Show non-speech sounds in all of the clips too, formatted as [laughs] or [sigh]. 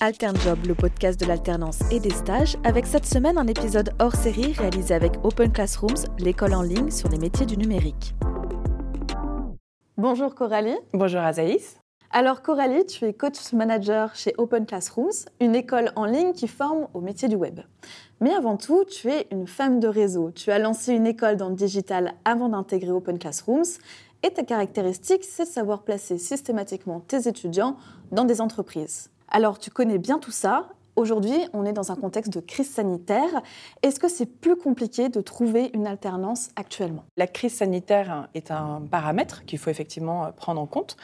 AlternJob, le podcast de l'alternance et des stages, avec cette semaine un épisode hors série réalisé avec Open Classrooms, l'école en ligne sur les métiers du numérique. Bonjour Coralie. Bonjour Azaïs. Alors Coralie, tu es coach manager chez Open Classrooms, une école en ligne qui forme au métier du web. Mais avant tout, tu es une femme de réseau. Tu as lancé une école dans le digital avant d'intégrer Open Classrooms et ta caractéristique, c'est de savoir placer systématiquement tes étudiants dans des entreprises. Alors, tu connais bien tout ça. Aujourd'hui, on est dans un contexte de crise sanitaire. Est-ce que c'est plus compliqué de trouver une alternance actuellement? La crise sanitaire est un paramètre qu'il faut effectivement prendre en compte.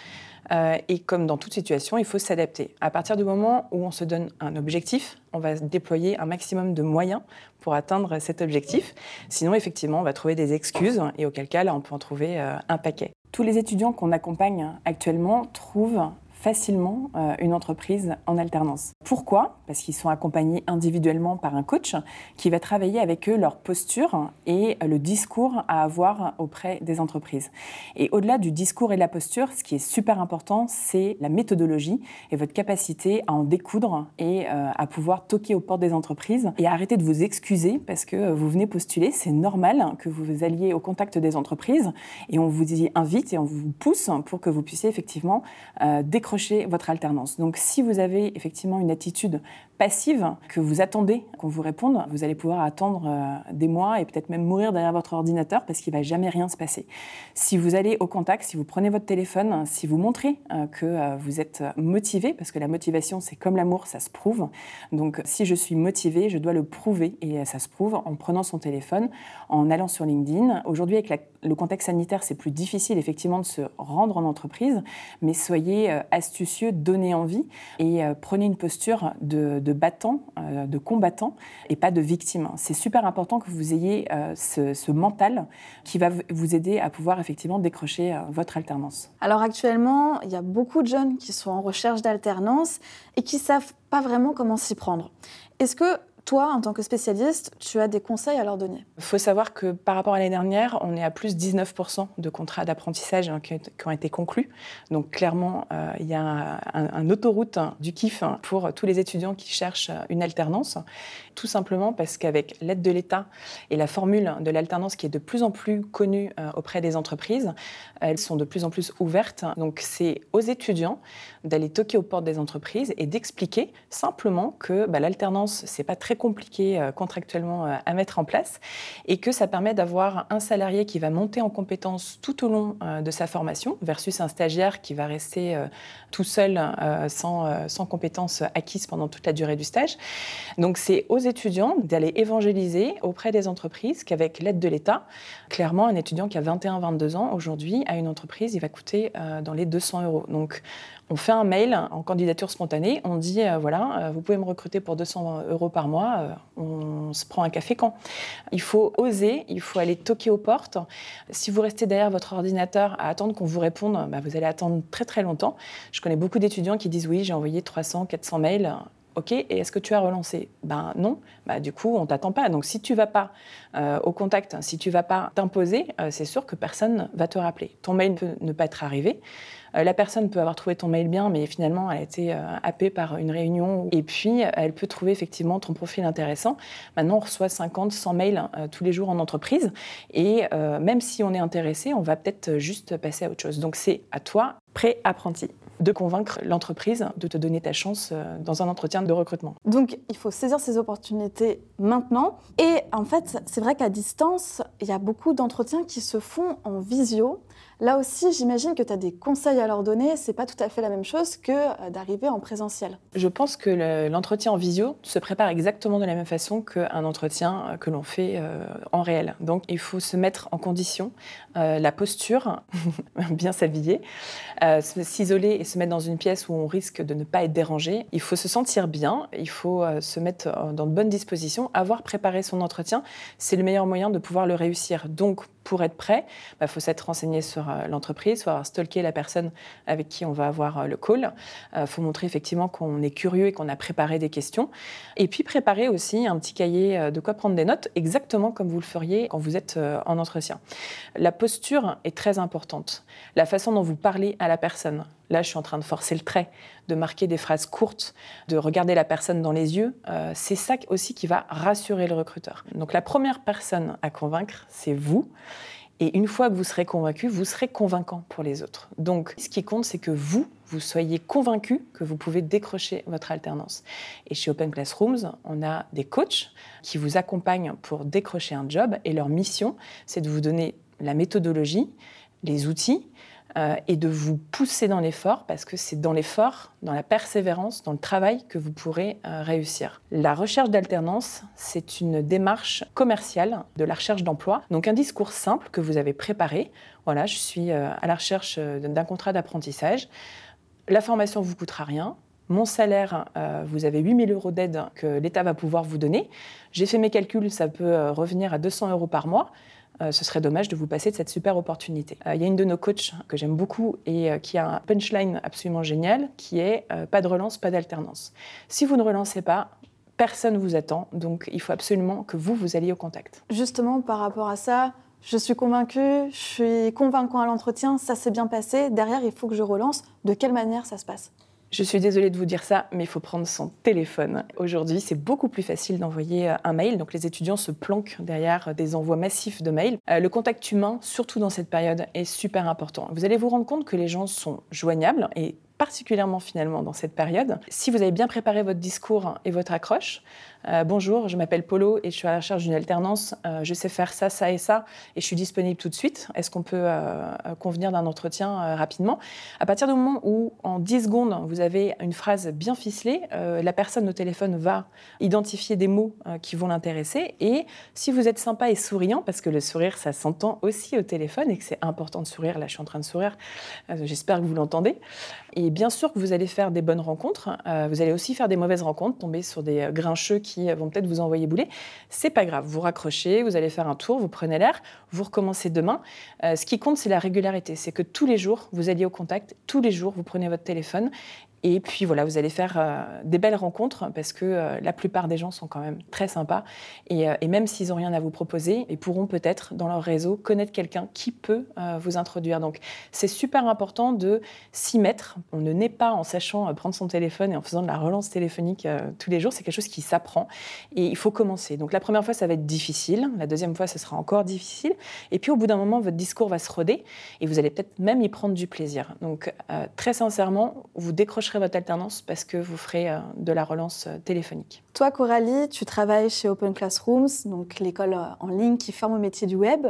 Euh, et comme dans toute situation, il faut s'adapter. À partir du moment où on se donne un objectif, on va déployer un maximum de moyens pour atteindre cet objectif. Sinon, effectivement, on va trouver des excuses et auquel cas, là, on peut en trouver euh, un paquet. Tous les étudiants qu'on accompagne actuellement trouvent facilement euh, une entreprise en alternance. Pourquoi? Parce qu'ils sont accompagnés individuellement par un coach qui va travailler avec eux leur posture et le discours à avoir auprès des entreprises. Et au-delà du discours et de la posture, ce qui est super important, c'est la méthodologie et votre capacité à en découdre et euh, à pouvoir toquer aux portes des entreprises et arrêter de vous excuser parce que vous venez postuler. C'est normal que vous alliez au contact des entreprises et on vous y invite et on vous pousse pour que vous puissiez effectivement euh, votre alternance. Donc si vous avez effectivement une attitude passive, que vous attendez qu'on vous réponde, vous allez pouvoir attendre euh, des mois et peut-être même mourir derrière votre ordinateur parce qu'il ne va jamais rien se passer. Si vous allez au contact, si vous prenez votre téléphone, si vous montrez euh, que euh, vous êtes motivé, parce que la motivation c'est comme l'amour, ça se prouve. Donc si je suis motivé, je dois le prouver et ça se prouve en prenant son téléphone, en allant sur LinkedIn. Aujourd'hui avec le contexte sanitaire, c'est plus difficile effectivement de se rendre en entreprise, mais soyez astucieux, donnez envie et prenez une posture de battants, euh, de combattants et pas de victimes. C'est super important que vous ayez euh, ce, mental qui va vous aider à pouvoir effectivement décrocher euh, votre alternance. Alors actuellement, il y a beaucoup de jeunes qui sont en recherche d'alternance et qui savent pas vraiment comment s'y prendre. Est-ce que toi, en tant que spécialiste, tu as des conseils à leur donner Il faut savoir que par rapport à l'année dernière, on est à plus de 19% de contrats d'apprentissage hein, qui, ont été conclus. Donc clairement, euh, il y a un, autoroute hein, du kiff hein, pour tous les étudiants qui cherchent une alternance. Tout simplement parce qu'avec l'aide de l'État et la formule de l'alternance qui est de plus en plus connue euh, auprès des entreprises, elles sont de plus en plus ouvertes. Donc c'est aux étudiants d'aller toquer aux portes des entreprises et d'expliquer simplement que bah, l'alternance, c'est pas très compliqué euh, contractuellement euh, à mettre en place et que ça permet d'avoir un salarié qui va monter en compétences tout au long euh, de sa formation versus un stagiaire qui va rester tout seul sans, sans compétences acquises pendant toute la durée du stage. Donc c'est aux étudiants d'aller évangéliser auprès des entreprises qu'avec l'aide de l'État, clairement un étudiant qui a 21-22 ans aujourd'hui à une entreprise, il va coûter dans les 200 euros. Donc on fait un mail en candidature spontanée, on dit voilà, vous pouvez me recruter pour 200 euros par mois euh, on se prend un café quand. Il faut oser, il faut aller toquer aux portes. Si vous restez derrière votre ordinateur à attendre qu'on vous réponde, bah, vous allez attendre très très longtemps. Je connais beaucoup d'étudiants qui disent oui, j'ai envoyé 300, 400 mails. OK, et est-ce que tu as relancé? Ben non. Bah, du coup, on t'attend pas. Donc si tu vas pas euh, au contact, si tu vas pas t'imposer, euh, c'est sûr que personne va te rappeler. Ton mail peut ne pas être arrivé. Euh, la personne peut avoir trouvé ton mail bien, mais finalement, elle a été happée par une réunion. Et puis, elle peut trouver effectivement ton profil intéressant. Maintenant, on reçoit 50, 100 mails tous les jours en entreprise. Et même si on est intéressé, on va peut-être juste passer à autre chose. Donc, c'est à toi, pré-apprenti de convaincre l'entreprise de te donner ta chance dans un entretien de recrutement. Donc il faut saisir ces opportunités maintenant. Et en fait, c'est vrai qu'à distance, il y a beaucoup d'entretiens qui se font en visio. Là aussi, j'imagine que tu as des conseils à leur donner. C'est pas tout à fait la même chose que euh, d'arriver en présentiel. Je pense que l'entretien en visio se prépare exactement de la même façon qu'un entretien euh, que l'on fait euh, en réel. Donc, il faut se mettre en condition, la posture, [laughs] bien s'habiller, s'isoler et se mettre dans une pièce où on risque de ne pas être dérangé. Il faut se sentir bien, il faut se mettre dans de bonnes dispositions, avoir préparé son entretien. C'est le meilleur moyen de pouvoir le réussir. Donc, pour être prêt, il bah, faut s'être renseigné sur euh, l'entreprise, faut avoir stalké la personne avec qui on va avoir euh, le call. Il euh, faut montrer effectivement qu'on est curieux et qu'on a préparé des questions. Et puis préparer aussi un petit cahier de quoi prendre des notes, exactement comme vous le feriez quand vous êtes en entretien. La posture est très importante. La façon dont vous parlez à la personne, Là, je suis en train de forcer le trait, de marquer des phrases courtes, de regarder la personne dans les yeux. Euh, c'est ça aussi qui va rassurer le recruteur. Donc la première personne à convaincre, c'est vous. Et une fois que vous serez convaincu, vous serez convaincant pour les autres. Donc, ce qui compte, c'est que vous, vous soyez convaincu que vous pouvez décrocher votre alternance. Et chez Open Classrooms, on a des coachs qui vous accompagnent pour décrocher un job. Et leur mission, c'est de vous donner la méthodologie, les outils, euh, et de vous pousser dans l'effort, parce que c'est dans l'effort, dans la persévérance, dans le travail que vous pourrez euh, réussir. La recherche d'alternance, c'est une démarche commerciale de la recherche d'emploi. Donc un discours simple que vous avez préparé. Voilà, je suis euh, à la recherche d'un contrat d'apprentissage. La formation vous coûtera rien. Mon salaire, vous avez 8000 euros d'aide que l'État va pouvoir vous donner. J'ai fait mes calculs, ça peut revenir à 200 euros par mois. Euh, ce serait dommage de vous passer de cette super opportunité. Euh, il y a une de nos coachs que j'aime beaucoup et euh, qui a un punchline absolument génial qui est pas de relance, pas d'alternance. Si vous ne relancez pas, personne vous attend, donc il faut absolument que vous, vous alliez au contact. Justement, par rapport à ça, je suis convaincue, je suis convaincant à l'entretien, ça s'est bien passé, derrière, il faut que je relance. De quelle manière ça se passe? Je suis désolée de vous dire ça, mais il faut prendre son téléphone. Aujourd'hui, c'est beaucoup plus facile d'envoyer euh, un mail. Donc, les étudiants se planquent derrière des envois massifs de mails. Euh, le contact humain, surtout dans cette période, est super important. Vous allez vous rendre compte que les gens sont joignables et particulièrement finalement dans cette période. Si vous avez bien préparé votre discours et votre accroche, euh, bonjour, je m'appelle Polo et je suis à la recherche d'une alternance. Euh, je sais faire ça, ça et ça et je suis disponible tout de suite. Est-ce qu'on peut euh, convenir d'un entretien rapidement? À partir du moment où, en 10 secondes, vous avez une phrase bien ficelée, la personne au téléphone va identifier des mots qui vont l'intéresser. Et si vous êtes sympa et souriant, parce que le sourire, ça s'entend aussi au téléphone et que c'est important de sourire, là je suis en train de sourire, j'espère que vous l'entendez. Et bien sûr que vous allez faire des bonnes rencontres, vous allez aussi faire des mauvaises rencontres, tomber sur des grincheux qui vont peut-être vous envoyer bouler. C'est pas grave, vous raccrochez, vous allez faire un tour, vous prenez l'air, vous recommencez demain. Euh, ce qui compte, c'est la régularité. C'est que tous les jours, vous alliez au contact, tous les jours, vous prenez votre téléphone et puis voilà, vous allez faire euh, des belles rencontres parce que euh, la plupart des gens sont quand même très sympas. Et, euh, même s'ils n'ont rien à vous proposer, ils pourront peut-être dans leur réseau connaître quelqu'un qui peut vous introduire. Donc c'est super important de s'y mettre. On ne naît pas en sachant prendre son téléphone et en faisant de la relance téléphonique tous les jours. C'est quelque chose qui s'apprend et il faut commencer. Donc la première fois, ça va être difficile. La deuxième fois, ce sera encore difficile. Et puis au bout d'un moment, votre discours va se roder et vous allez peut-être même y prendre du plaisir. Donc très sincèrement, vous décrocherez votre alternance parce que vous ferez euh, de la relance euh, téléphonique. Toi, Coralie, tu travailles chez Open Classrooms, donc l'école euh, en ligne qui forme au métier du web.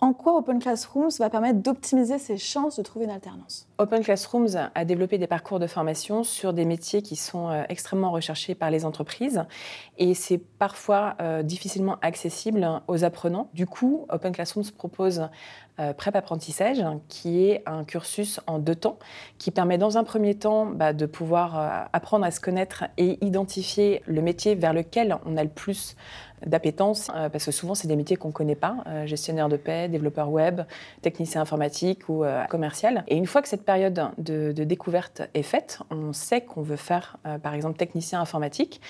En quoi Open Classrooms va permettre d'optimiser ses chances de trouver une alternance? Open Classrooms a développé des parcours de formation sur des métiers qui sont extrêmement recherchés par les entreprises et c'est parfois difficilement accessible aux apprenants. Du coup, Open Classrooms propose euh, Prep Apprentissage, qui est un cursus en deux temps, qui permet dans un premier temps bah, de pouvoir euh, apprendre à se connaître et identifier le métier vers lequel on a le plus d'appétence, euh, parce que souvent c'est des métiers qu'on ne connaît pas, gestionnaire de paix, développeur web, technicien informatique ou commercial. Et une fois que cette période de, de découverte est faite, on sait qu'on veut faire par exemple technicien informatique.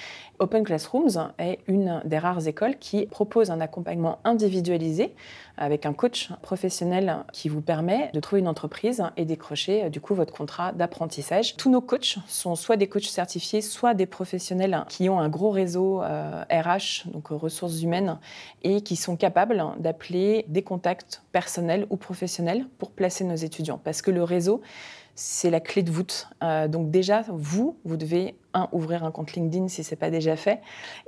Open Classrooms est une des rares écoles qui propose un accompagnement individualisé avec un coach professionnel qui vous permet de trouver une entreprise et décrocher du coup votre contrat d'apprentissage. Tous nos coachs sont soit des coachs certifiés, soit des professionnels qui ont un gros réseau RH, euh, donc ressources humaines, et qui sont capables d'appeler des contacts personnels ou professionnels pour placer nos étudiants. Parce que le réseau, c'est la clé de voûte. Euh, donc déjà, vous, vous devez un, ouvrir un compte LinkedIn si ce n'est pas déjà fait,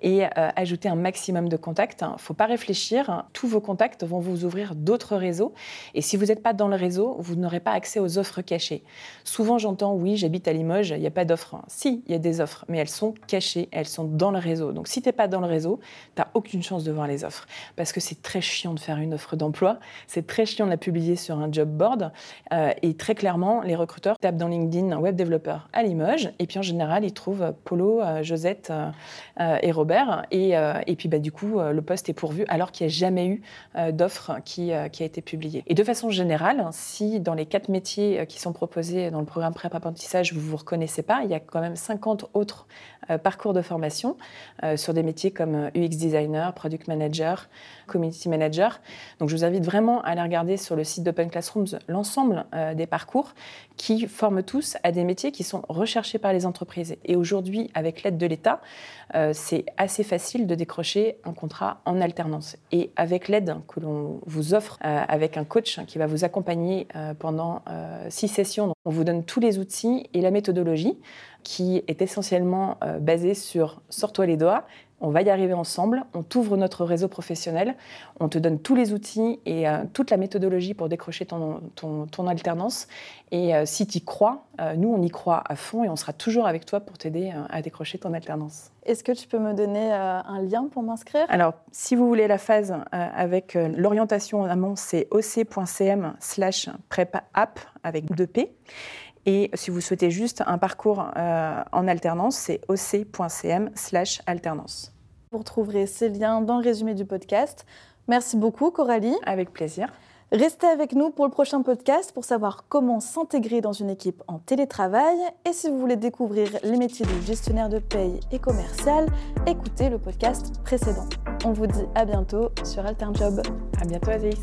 et euh, ajouter un maximum de contacts. Il ne faut pas réfléchir, tous vos contacts vont vous ouvrir d'autres réseaux, et si vous n'êtes pas dans le réseau, vous n'aurez pas accès aux offres cachées. Souvent j'entends, oui, j'habite à Limoges, il n'y a pas d'offres. Si, il y a des offres, mais elles sont cachées, elles sont dans le réseau. Donc si tu n'es pas dans le réseau, tu n'as aucune chance de voir les offres, parce que c'est très chiant de faire une offre d'emploi, c'est très chiant de la publier sur un job board, euh, et très clairement, les recruteurs tapent dans LinkedIn un web développeur à Limoges, et puis en général, ils trouvent Polo, euh, Josette euh, et Robert. Et, euh, et puis, bah, du coup, le poste est pourvu alors qu'il n'y a jamais eu d'offre qui, qui, a été publiée. Et de façon générale, si dans les quatre métiers qui sont proposés dans le programme Prep Apprentissage, vous ne vous reconnaissez pas, il y a quand même 50 autres parcours de formation sur des métiers comme UX designer, product manager, community manager. Donc je vous invite vraiment à aller regarder sur le site d'Open Classrooms l'ensemble euh, des parcours qui forment tous à des métiers qui sont recherchés par les entreprises. Et aujourd'hui, avec l'aide de l'État, euh, c'est assez facile de décrocher un contrat en alternance. Et avec l'aide que l'on vous offre euh, avec un coach qui va vous accompagner pendant six sessions, on vous donne tous les outils et la méthodologie qui est essentiellement basée sur sors-toi les doigts on va y arriver ensemble, on t'ouvre notre réseau professionnel, on te donne tous les outils et euh, toute la méthodologie pour décrocher ton, ton, alternance. Et euh, si tu y crois, euh, nous, on y croit à fond et on sera toujours avec toi pour t'aider à décrocher ton alternance. Est-ce que tu peux me donner un lien pour m'inscrire? Alors, si vous voulez la phase avec l'orientation en amont, c'est oc.cm slash app avec 2P. Et si vous souhaitez juste un parcours euh, en alternance, c'est oc.cm slash alternance. Vous retrouverez ces liens dans le résumé du podcast. Merci beaucoup Coralie. Avec plaisir. Restez avec nous pour le prochain podcast pour savoir comment s'intégrer dans une équipe en télétravail. Et si vous voulez découvrir les métiers de gestionnaire de paye et commercial, écoutez le podcast précédent. On vous dit à bientôt sur AlternJob. À bientôt Aziz.